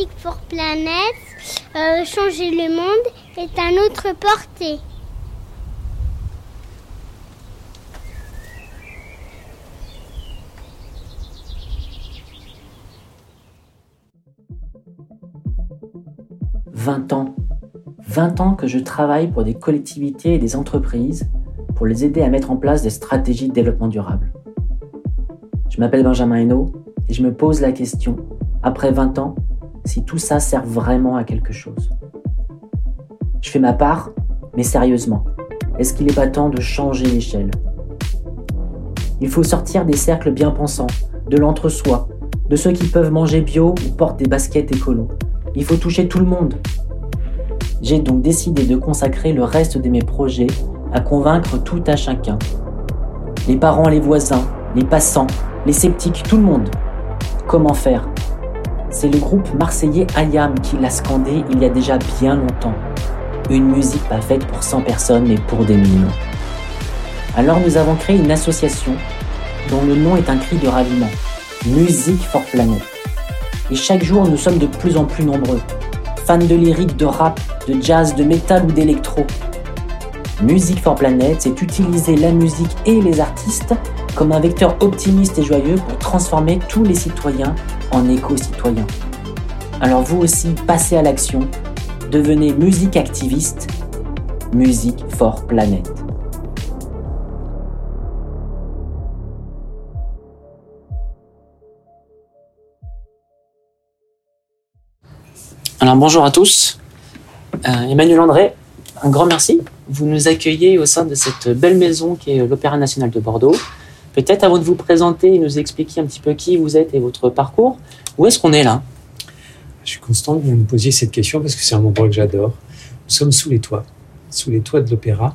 Music for Planet, euh, changer le monde est à notre portée. « 20 ans. 20 ans que je travaille pour des collectivités et des entreprises pour les aider à mettre en place des stratégies de développement durable. Je m'appelle Benjamin Hainaut et je me pose la question, après 20 ans, si tout ça sert vraiment à quelque chose. Je fais ma part, mais sérieusement, est-ce qu'il n'est pas temps de changer l'échelle? Il faut sortir des cercles bien pensants, de l'entre-soi, de ceux qui peuvent manger bio ou portent des baskets écolo. Il faut toucher tout le monde. J'ai donc décidé de consacrer le reste de mes projets à convaincre tout à chacun. Les parents, les voisins, les passants, les sceptiques, tout le monde. Comment faire? C'est le groupe marseillais Ayam qui l'a scandé il y a déjà bien longtemps. Une musique pas faite pour 100 personnes mais pour des millions. Alors nous avons créé une association dont le nom est un cri de raviment. Musique for Planet. Et chaque jour nous sommes de plus en plus nombreux. Fans de lyrique, de rap, de jazz, de métal ou d'électro. Music for Planet, c'est utiliser la musique et les artistes comme un vecteur optimiste et joyeux pour transformer tous les citoyens en éco-citoyens. Alors vous aussi, passez à l'action, devenez musique activiste, Music for Planet. Alors bonjour à tous. Euh, Emmanuel André, un grand merci. Vous nous accueillez au sein de cette belle maison qui est l'Opéra national de Bordeaux. Peut-être avant de vous présenter et nous expliquer un petit peu qui vous êtes et votre parcours, où est-ce qu'on est là? Je suis constant que vous me posiez cette question parce que c'est un endroit que j'adore. Nous sommes sous les toits, sous les toits de l'Opéra.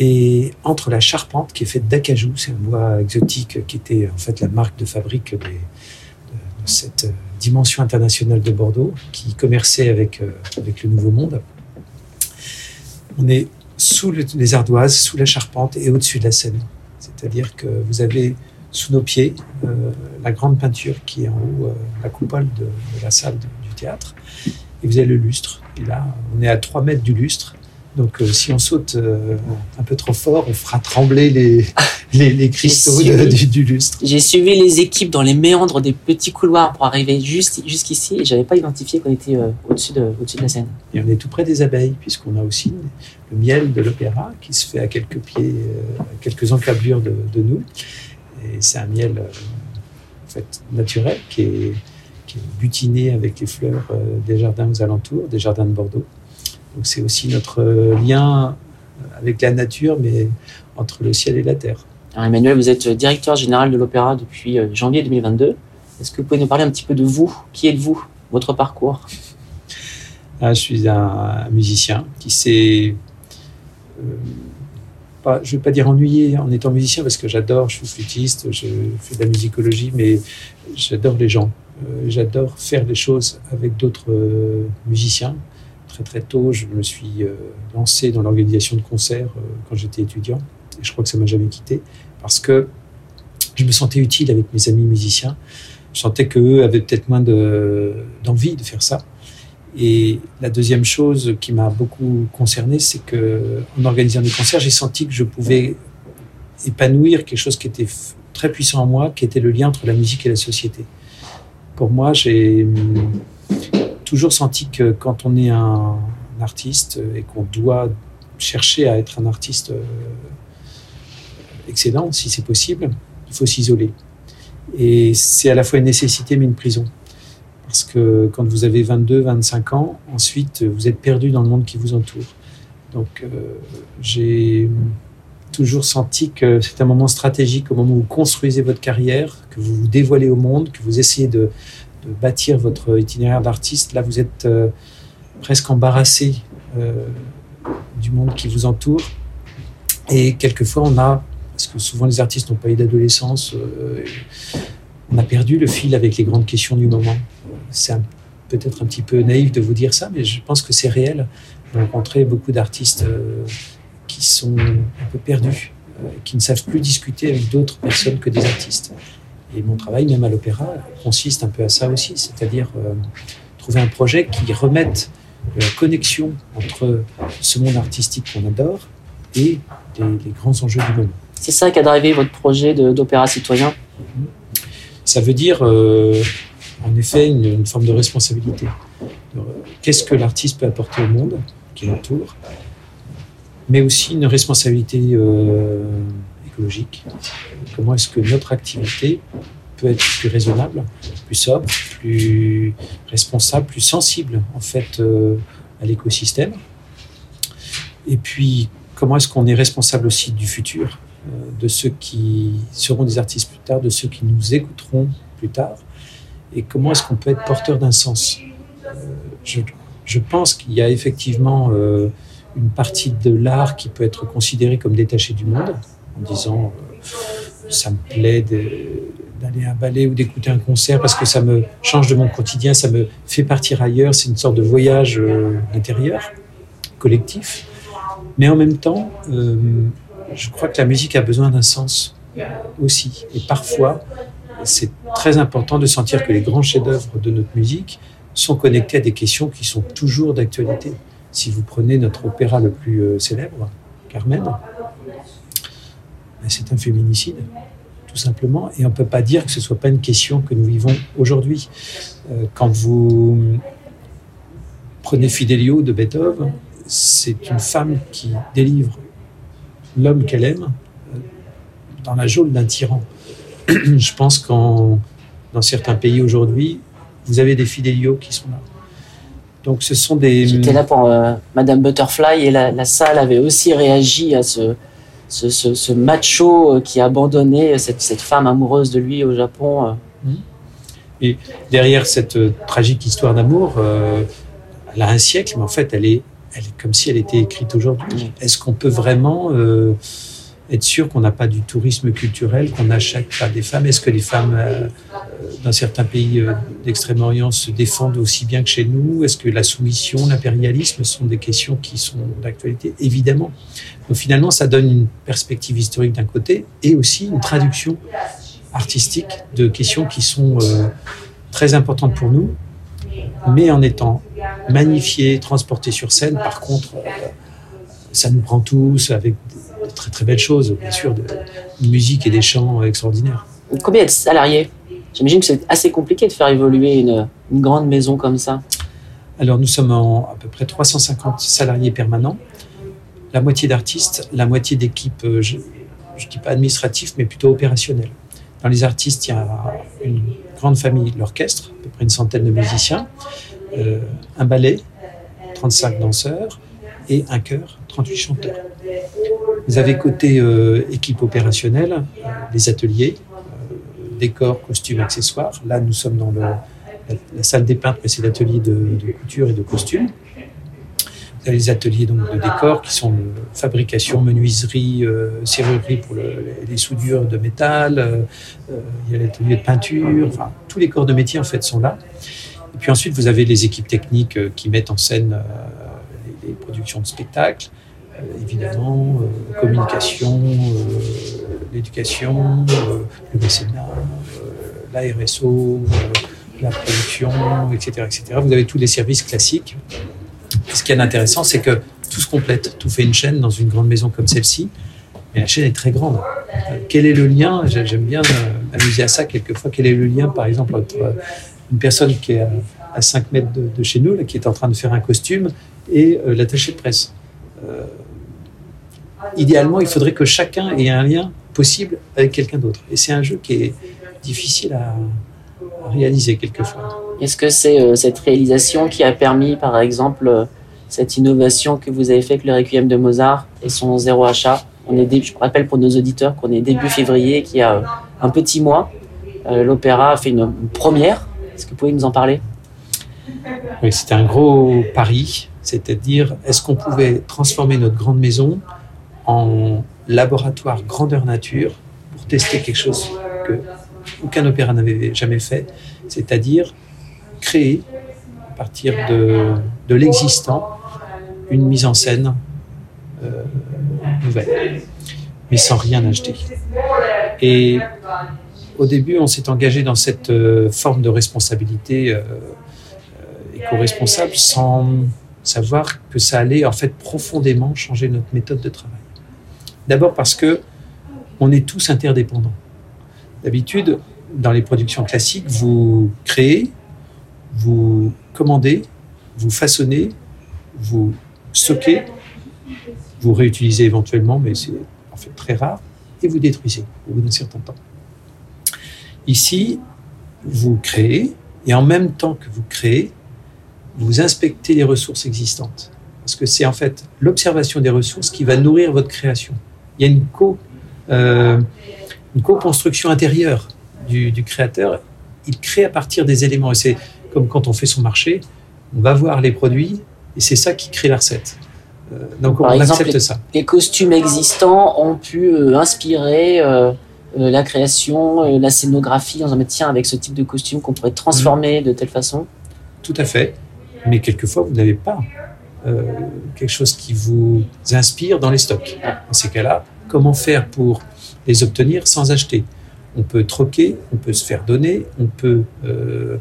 Et entre la charpente qui est faite d'acajou, c'est un bois exotique qui était en fait la marque de fabrique de, cette dimension internationale de Bordeaux, qui commerçait avec, euh, avec le Nouveau Monde. On est sous les ardoises, sous la charpente et au-dessus de la Seine. C'est-à-dire que vous avez sous nos pieds euh, la grande peinture qui est en haut, euh, la coupole de, la salle du théâtre, et vous avez le lustre. Et là, on est à 3 mètres du lustre. Donc, euh, si on saute un peu trop fort, on fera trembler les, les, cristaux du, lustre. J'ai suivi les équipes dans les méandres des petits couloirs pour arriver juste jusqu'ici et j'avais pas identifié qu'on était au-dessus de, au de la scène. Et on est tout près des abeilles, puisqu'on a aussi le miel de l'opéra qui se fait à quelques pieds, à quelques encablures de, de nous. Et c'est un miel en fait, naturel qui est, qui est, butiné avec les fleurs des jardins aux alentours, des jardins de Bordeaux. Donc c'est aussi notre lien avec la nature, mais entre le ciel et la terre. Alors Emmanuel, vous êtes directeur général de l'Opéra depuis janvier 2022. Est-ce que vous pouvez nous parler un petit peu de vous? Qui êtes-vous? Votre parcours? Ah, Je suis un, musicien qui s'est pas, je ne veux pas dire ennuyé en étant musicien parce que j'adore, je suis flûtiste, je fais de la musicologie, mais j'adore les gens. Euh, j'adore faire les choses avec d'autres euh, musiciens. Très très tôt, je me suis euh, lancé dans l'organisation de concerts quand j'étais étudiant. Et je crois que ça m'a jamais quitté parce que je me sentais utile avec mes amis musiciens. Je sentais qu'eux avaient peut-être moins d'envie de faire ça. Et la deuxième chose qui m'a beaucoup concerné, c'est que en organisant des concerts, j'ai senti que je pouvais épanouir quelque chose qui était très puissant en moi, qui était le lien entre la musique et la société. Pour moi, j'ai toujours senti que quand on est un, artiste et qu'on doit chercher à être un artiste euh, excellent, si c'est possible, il faut s'isoler. Et c'est à la fois une nécessité mais une prison. Parce que quand vous avez 22, 25 ans, ensuite, vous êtes perdu dans le monde qui vous entoure. Donc, euh, j'ai toujours senti que c'est un moment stratégique au moment où vous construisez votre carrière, que vous vous dévoilez au monde, que vous essayez de, bâtir votre itinéraire d'artiste. Là, vous êtes euh, presque embarrassé euh, du monde qui vous entoure. Et quelquefois, on a, parce que souvent les artistes n'ont pas eu d'adolescence, on a perdu le fil avec les grandes questions du moment. C'est peut-être un petit peu naïf de vous dire ça, mais je pense que c'est réel. J'ai rencontré beaucoup d'artistes euh, qui sont un peu perdus, euh, qui ne savent plus discuter avec d'autres personnes que des artistes. Et mon travail, même à l'opéra, consiste un peu à ça aussi, c'est-à-dire euh, trouver un projet qui remette la connexion entre ce monde artistique qu'on adore et les, les, grands enjeux du moment. C'est ça qui a drivé votre projet d'opéra citoyen? Ça veut dire, euh, en effet, une, une, forme de responsabilité. Qu'est-ce que l'artiste peut apporter au monde qui l'entoure mais aussi une responsabilité euh, Comment est-ce que notre activité peut être plus raisonnable, plus sobre, plus responsable, plus sensible en fait euh, à l'écosystème? Et puis comment est-ce qu'on est responsable aussi du futur, euh, de ceux qui seront des artistes plus tard, de ceux qui nous écouteront plus tard, et comment est-ce qu'on peut être porteur d'un sens? Je, je, pense qu'il y a effectivement une partie de l'art qui peut être considérée comme détachée du monde, en disant euh, ça me plaît d'aller à un ballet ou d'écouter un concert parce que ça me change de mon quotidien, ça me fait partir ailleurs, c'est une sorte de voyage euh, intérieur, collectif. Mais en même temps, euh, je crois que la musique a besoin d'un sens aussi. Et parfois, c'est très important de sentir que les grands chefs-d'œuvre de notre musique sont connectés à des questions qui sont toujours d'actualité. Si vous prenez notre opéra le plus célèbre, Carmen, c'est un féminicide, tout simplement. Et on ne peut pas dire que ce ne soit pas une question que nous vivons aujourd'hui. Euh, quand vous prenez Fidelio de Beethoven, c'est une femme qui délivre l'homme qu'elle aime euh, dans la geôle d'un tyran. Je pense qu'en dans certains pays aujourd'hui, vous avez des Fidelio qui sont là. Donc ce sont des... J'étais là pour euh, Madame Butterfly et la, salle avait aussi réagi à ce, ce, macho euh, qui a abandonné cette, femme amoureuse de lui au Japon. Euh. Mmh. Et derrière cette tragique histoire d'amour, elle a un siècle, mais en fait elle est, elle est comme si elle était écrite aujourd'hui. Est-ce qu'on peut vraiment être sûr qu'on n'a pas du tourisme culturel, qu'on n'achète pas des femmes. Est-ce que les femmes euh, dans certains pays euh, d'Extrême-Orient se défendent aussi bien que chez nous? Est-ce que la soumission, l'impérialisme sont des questions qui sont d'actualité? Évidemment. Donc finalement, ça donne une perspective historique d'un côté et aussi une traduction artistique de questions qui sont euh, très importantes pour nous, mais en étant magnifiées, transportées sur scène, par contre, ça nous prend tous avec de très très belles choses, bien sûr, de, musique et des chants extraordinaires. Combien de salariés? J'imagine que c'est assez compliqué de faire évoluer une, grande maison comme ça. Alors nous sommes en à peu près 350 salariés permanents, la moitié d'artistes, la moitié d'équipes, euh, je ne dis pas administratives, mais plutôt opérationnelles. Dans les artistes, il y a une grande famille, l'orchestre, à peu près une centaine de musiciens, euh, un ballet, 35 danseurs, et un chœur, 38 chanteurs. Vous avez côté euh, équipe opérationnelle, euh, les ateliers, euh, décors, costumes, accessoires. Là, nous sommes dans la, salle des peintres, mais c'est l'atelier de, couture et de costumes. Vous avez les ateliers donc, de décors qui sont fabrication, menuiserie, serrurerie pour le, les soudures de métal. il y a l'atelier de peinture. Enfin, tous les corps de métier en fait sont là. Et puis ensuite, vous avez les équipes techniques qui mettent en scène les, les productions de spectacles. Euh, évidemment, euh, communication, euh, l'éducation, le mécénat, la RSO, la production, etc., etc. Vous avez tous les services classiques. ce qui est intéressant, c'est que tout se complète, tout fait une chaîne dans une grande maison comme celle-ci. Mais la chaîne est très grande. Quel est le lien? J'aime bien m'amuser à ça quelquefois. Quel est le lien, par exemple, entre une personne qui est à 5 mètres de, chez nous, qui est en train de faire un costume, et l'attaché de presse? Idéalement, il faudrait que chacun ait un lien possible avec quelqu'un d'autre. Et c'est un jeu qui est difficile à, réaliser quelquefois. Est-ce que c'est euh, cette réalisation qui a permis, par exemple, euh, cette innovation que vous avez fait avec le Requiem de Mozart et son zéro achat? On est Je rappelle pour nos auditeurs qu'on est début février, qu'il y a un petit mois. Euh, l'opéra a fait une, première. Est-ce que vous pouvez nous en parler? Oui, c'était un gros pari. C'est-à-dire, est-ce qu'on pouvait transformer notre grande maison en laboratoire grandeur nature pour tester quelque chose que aucun opéra n'avait jamais fait, c'est-à-dire créer à partir de, de l'existant une mise en scène euh, nouvelle, mais sans rien acheter. Et au début, on s'est engagé dans cette euh, forme de responsabilité euh, éco-responsable sans savoir que ça allait en fait profondément changer notre méthode de travail. D'abord parce que on est tous interdépendants. D'habitude, dans les productions classiques, vous créez, vous commandez, vous façonnez, vous stockez, vous réutilisez éventuellement, mais c'est en fait très rare, et vous détruisez au bout d'un certain temps. Ici, vous créez, et en même temps que vous créez, vous inspectez les ressources existantes. Parce que c'est en fait l'observation des ressources qui va nourrir votre création. Il y a une co, euh, une co-construction intérieure du, du, créateur. Il crée à partir des éléments. Et c'est comme quand on fait son marché, on va voir les produits et c'est ça qui crée la recette. Euh, donc Par on exemple, accepte les, ça. les costumes existants ont pu euh, inspirer la création, la scénographie, en disant mais tiens, avec ce type de costume qu'on pourrait transformer de telle façon. Tout à fait. Mais quelquefois, vous n'avez pas quelque chose qui vous inspire dans les stocks. Dans ces cas-là, comment faire pour les obtenir sans acheter? On peut troquer, on peut se faire donner, on peut euh,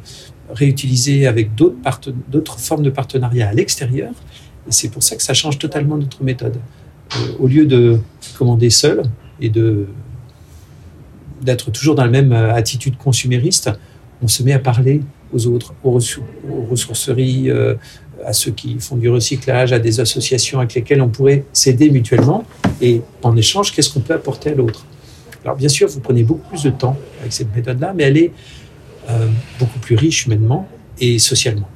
réutiliser avec d'autres formes de partenariat à l'extérieur. Et c'est pour ça que ça change totalement notre méthode. Euh, au lieu de commander seul et d'être toujours dans la même euh, attitude consumériste, on se met à parler aux autres, aux, ressou- aux ressourceries, euh, à ceux qui font du recyclage, à des associations avec lesquelles on pourrait s'aider mutuellement. Et en échange, qu'est-ce qu'on peut apporter à l'autre? Alors bien sûr, vous prenez beaucoup plus de temps avec cette méthode-là, mais elle est euh, beaucoup plus riche humainement et socialement.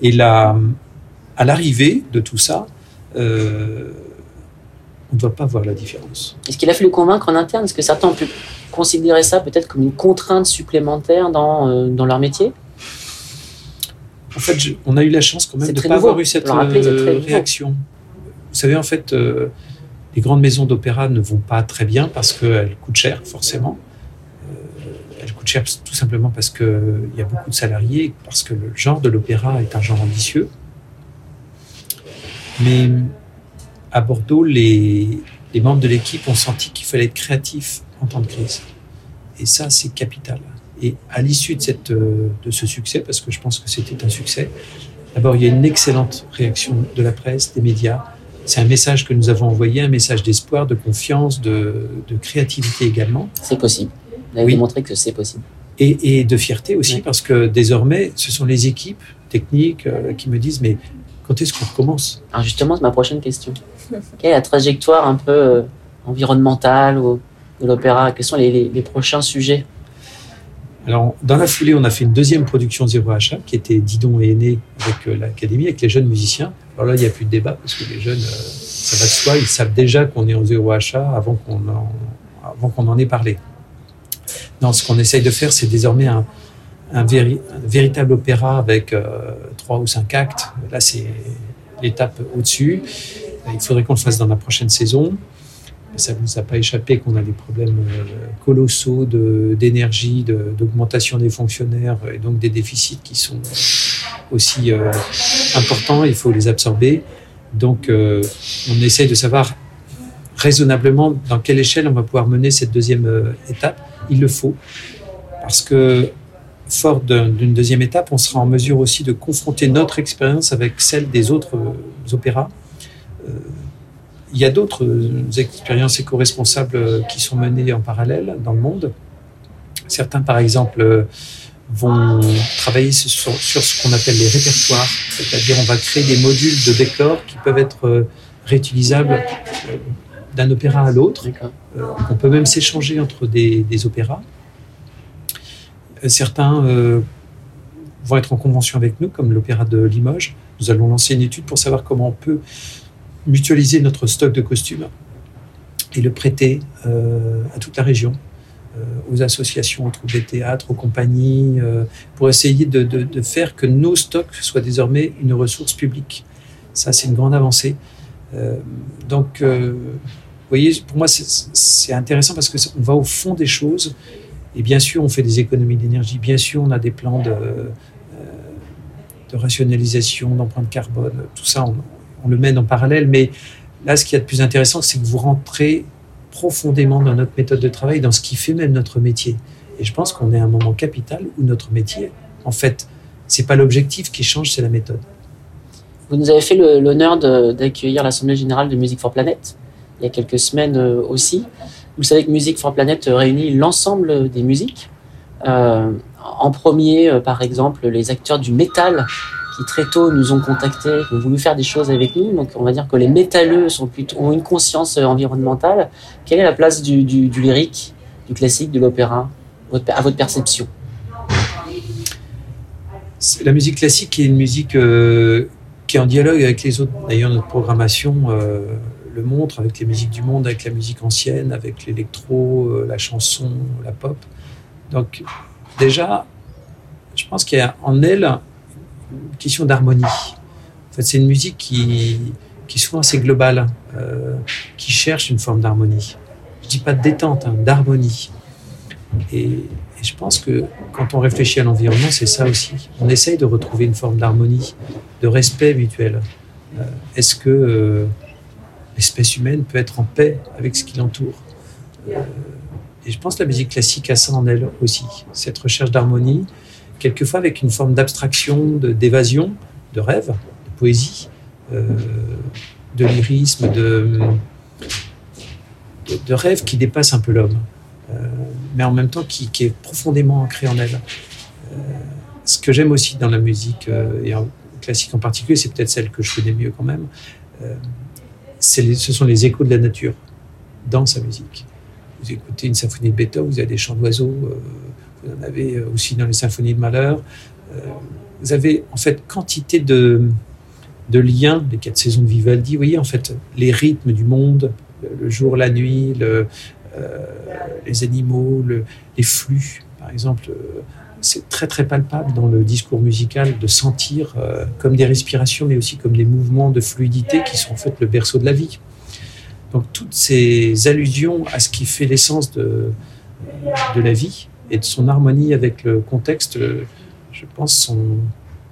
Et là, à l'arrivée de tout ça, euh, on ne doit pas voir la différence. Est-ce qu'il a fallu convaincre en interne? Est-ce que certains ont pu considérer ça peut-être comme une contrainte supplémentaire dans, euh, dans leur métier? En fait, je- on a eu la chance quand même de ne pas nouveau. avoir eu cette euh, nouveau. réaction. Vous savez, en fait, euh, les grandes maisons d'opéra ne vont pas très bien parce qu'elles coûtent cher, forcément. Euh, elles coûtent cher tout simplement parce qu'il y a beaucoup de salariés, parce que le genre de l'opéra est un genre ambitieux. Mais à Bordeaux, les, les membres de l'équipe ont senti qu'il fallait être créatif en temps de crise. Et ça, c'est capital. Et à l'issue de, cette, euh, de ce succès, parce que je pense que c'était un succès, d'abord, il y a une excellente réaction de la presse, des médias. C'est un message que nous avons envoyé, un message d'espoir, de confiance, de, de créativité également, C'est possible. Vous avez Oui. montré que c'est possible. et, et de fierté aussi, Oui. parce que désormais, ce sont les équipes techniques euh, qui me disent, mais quand est-ce qu'on recommence? Alors justement, c'est ma prochaine question. Quelle est la trajectoire un peu euh, environnementale ou, de l'opéra? Quels sont les, les- les prochains sujets? Alors, dans la foulée, on a fait une deuxième production Zéro Achat, qui était Didon et Aîné avec euh, l'Académie, avec les jeunes musiciens. Alors là, il n'y a plus de débat, parce que les jeunes, euh, ça va de soi, ils savent déjà qu'on est en Zéro Achat avant qu'on en, avant qu'on en ait parlé. Non, ce qu'on essaye de faire, c'est désormais un, un véritable opéra avec euh, trois ou cinq actes. Là, c'est l'étape au-dessus. Il faudrait qu'on le fasse dans la prochaine saison. Ça ne nous a pas échappé qu'on a des problèmes euh, colossaux d'énergie, d'augmentation des fonctionnaires et donc des déficits qui sont aussi euh, importants. Il faut les absorber. Donc, euh, on essaye de savoir raisonnablement dans quelle échelle on va pouvoir mener cette deuxième euh, étape. Il le faut parce que fort d'un- d'une deuxième étape, on sera en mesure aussi de confronter notre expérience avec celle des autres euh, opéras. Euh, il y a d'autres euh, expériences éco-responsables euh, qui sont menées en parallèle dans le monde. Certains, par exemple, euh, vont travailler sur, sur ce qu'on appelle les répertoires, c'est-à-dire on va créer des modules de décors qui peuvent être réutilisables d'un opéra à l'autre. On peut même s'échanger entre des, des opéras. Certains euh, vont être en convention avec nous, comme l'opéra de Limoges. Nous allons lancer une étude pour savoir comment on peut mutualiser notre stock de costumes et le prêter euh, à toute la région, euh, aux associations, aux troupes des théâtres, aux compagnies, euh, pour essayer de, de- de faire que nos stocks soient désormais une ressource publique. Ça, c'est une grande avancée. Donc, vous voyez, pour moi, c'est- intéressant parce que c'est- on va au fond des choses. Et bien sûr, on fait des économies d'énergie. Bien sûr, on a des plans de, de rationalisation, d'empreinte carbone. Tout ça, on, on le mène en parallèle. Mais là, ce qui est de plus intéressant, c'est que vous rentrez profondément dans notre méthode de travail, dans ce qui fait même notre métier. Et je pense qu'on est à un moment capital où notre métier, en fait, C'est pas l'objectif qui change, c'est la méthode. Vous nous avez fait l'honneur d'accueillir l'Assemblée générale de Musique for Planet il y a quelques semaines euh, aussi. Vous savez que Musique for Planet réunit l'ensemble des musiques. Euh, en premier, euh, par exemple, les acteurs du métal qui très tôt nous ont contactés, qui ont voulu faire des choses avec nous. Donc on va dire que les métalleux ont une conscience environnementale. Quelle est la place du, lyrique, du classique, de l'opéra à votre perception? La musique classique est une musique euh, qui est en dialogue avec les autres. D'ailleurs, notre programmation euh, le montre avec les musiques du monde, avec la musique ancienne, avec l'électro, euh, la chanson, la pop. Donc déjà, je pense qu'il y a en elle question d'harmonie. En fait, c'est une musique qui, qui est souvent assez globale, euh, qui cherche une forme d'harmonie. Je dis pas de détente, hein, d'harmonie. Et, je pense que quand on réfléchit à l'environnement, c'est ça aussi. On essaye de retrouver une forme d'harmonie, de respect mutuel. Euh, est-ce que euh, l'espèce humaine peut être en paix avec ce qui l'entoure? Et je pense que la musique classique a ça en elle aussi, cette recherche d'harmonie, quelquefois avec une forme d'abstraction, d'évasion, de, rêve, de poésie, euh, de lyrisme, de, de, rêve qui dépasse un peu l'homme, euh, mais en même temps qui, est profondément ancré en elle. Euh, ce que j'aime aussi dans la musique, et en classique en particulier, c'est peut-être celle que je connais mieux quand même, ce sont les échos de la nature dans sa musique. Vous écoutez une symphonie de Beethoven, vous avez des chants d'oiseaux, vous en avez euh, aussi dans les symphonies de malheur. Euh, vous avez en fait quantité de, liens, les quatre saisons de Vivaldi, vous voyez en fait les rythmes du monde, le jour, la nuit, euh, les animaux, le, les flux, par exemple. c'est très très palpable dans le discours musical de sentir comme des respirations, mais aussi comme des mouvements de fluidité qui sont en fait le berceau de la vie. Donc toutes ces allusions à ce qui fait l'essence de la vie, et de son harmonie avec le contexte, je pense, sont,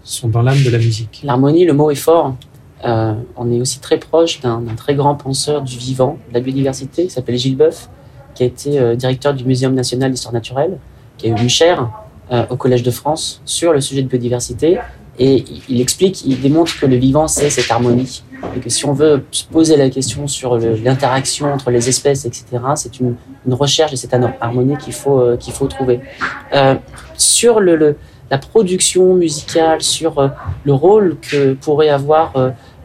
sont dans l'âme de la musique. L'harmonie, le mot est fort. Euh, on est aussi très proche d'un très grand penseur du vivant, de la biodiversité, qui s'appelle Gilles Boeuf, qui a été euh, directeur du Muséum national d'histoire naturelle, qui a eu une chaire euh, au Collège de France sur le sujet de biodiversité. Et il explique, il démontre que le vivant, c'est cette harmonie et que si on veut se poser la question sur l'interaction entre les espèces, etc., c'est une, recherche de cette harmonie qu'il faut, euh, qu'il faut trouver. Euh, sur la production musicale, sur euh, le rôle que pourraient avoir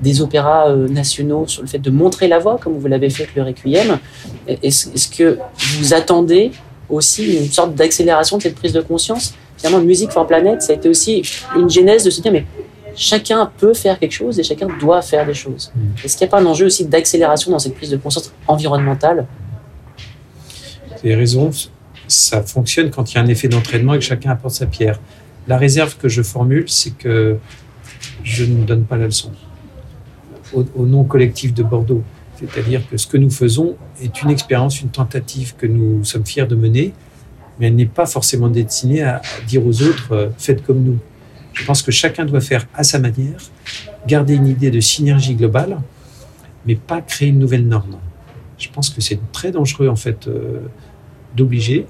des opéras nationaux, sur le fait de montrer la voix, comme vous l'avez fait avec le Requiem, est-ce que vous attendez aussi une sorte d'accélération de cette prise de conscience? Finalement, Musique for Planet, ça a été aussi une genèse de se dire, mais chacun peut faire quelque chose et chacun doit faire des choses. Mm. Est-ce qu'il n'y a pas un enjeu aussi d'accélération dans cette prise de conscience environnementale? Vous avez raison, ça fonctionne quand il y a un effet d'entraînement et que chacun apporte sa pierre. La réserve que je formule, c'est que je ne donne pas la leçon au, nom collectif de Bordeaux. C'est-à-dire que ce que nous faisons est une expérience, une tentative que nous sommes fiers de mener, mais elle n'est pas forcément destinée à dire aux autres euh, faites comme nous. Je pense que chacun doit faire à sa manière, garder une idée de synergie globale, mais pas créer une nouvelle norme. Je pense que c'est très dangereux en fait euh, d'obliger.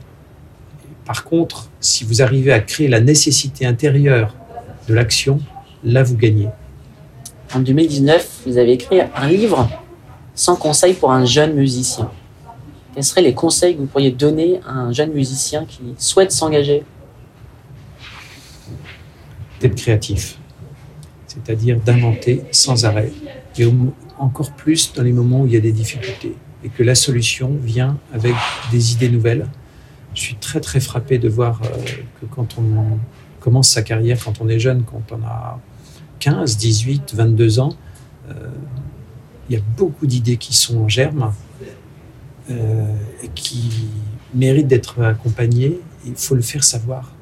Par contre, si vous arrivez à créer la nécessité intérieure de l'action, là vous gagnez. En 2019, vous avez écrit un livre sans conseil pour un jeune musicien. Quels seraient les conseils que vous pourriez donner à un jeune musicien qui souhaite s'engager créatif, c'est-à-dire d'inventer sans arrêt, et encore plus dans les moments où il y a des difficultés, et que la solution vient avec des idées nouvelles. Je suis très très frappé de voir euh, que quand on commence sa carrière, quand on est jeune, quand on a 15, 18, 22 ans, euh, il y a beaucoup d'idées qui sont en germe euh, et qui méritent d'être accompagnées. Il faut le faire savoir.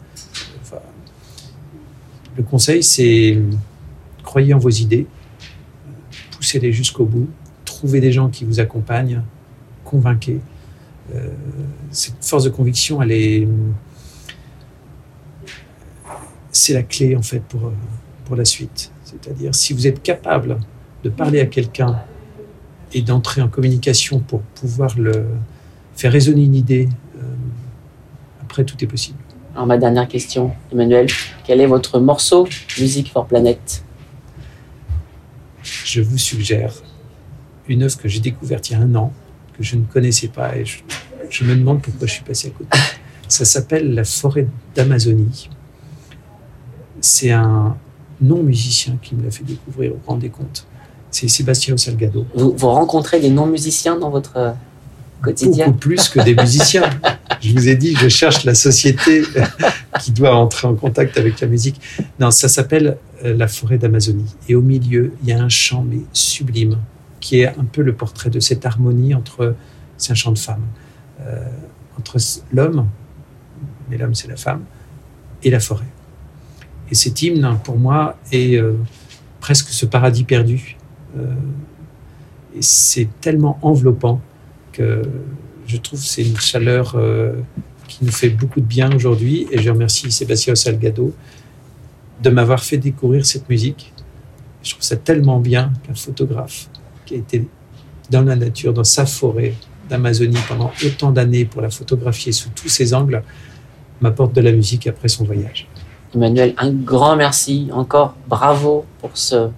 Le conseil, c'est croyez en vos idées, poussez-les jusqu'au bout, trouvez des gens qui vous accompagnent, convainquez. Euh, cette force de conviction, c'est la clé en fait pour, pour la suite. C'est-à-dire, si vous êtes capable de parler à quelqu'un et d'entrer en communication pour pouvoir le faire résonner une idée, euh, après tout est possible. Alors ma dernière question, Emmanuel, quel est votre morceau Music for Planet Je vous suggère une œuvre que j'ai découverte il y a un an, que je ne connaissais pas et je, je me demande pourquoi je suis passé à côté. Ça s'appelle La forêt d'Amazonie. C'est un non-musicien qui me l'a fait découvrir, vous vous rendez compte. C'est Sébastien Salgado. vous, vous rencontrez des non-musiciens dans votre Beaucoup plus que des musiciens. je vous ai dit, je cherche la société qui doit entrer en contact avec la musique. Non, ça s'appelle euh, La forêt d'Amazonie. Et au milieu, il y a un chant mais sublime, qui est un peu le portrait de cette harmonie entre, c'est un chant de femme, euh, entre l'homme, mais l'homme c'est la femme, et la forêt. Et cet hymne, pour moi, est euh, presque ce paradis perdu. Et c'est tellement enveloppant je trouve c'est une chaleur euh, qui nous fait beaucoup de bien aujourd'hui. Et je remercie Sébastien Salgado de m'avoir fait découvrir cette musique. Je trouve ça tellement bien qu'un photographe qui a été dans la nature, dans sa forêt d'Amazonie pendant autant d'années pour la photographier sous tous ses angles, m'apporte de la musique après son voyage. Emmanuel, un grand merci, encore bravo pour ce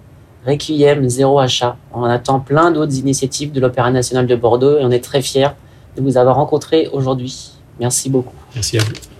Requiem Zéro Achat. On attend plein d'autres initiatives de l'Opéra national de Bordeaux et on est très fiers de vous avoir rencontré aujourd'hui. Merci beaucoup. Merci à vous.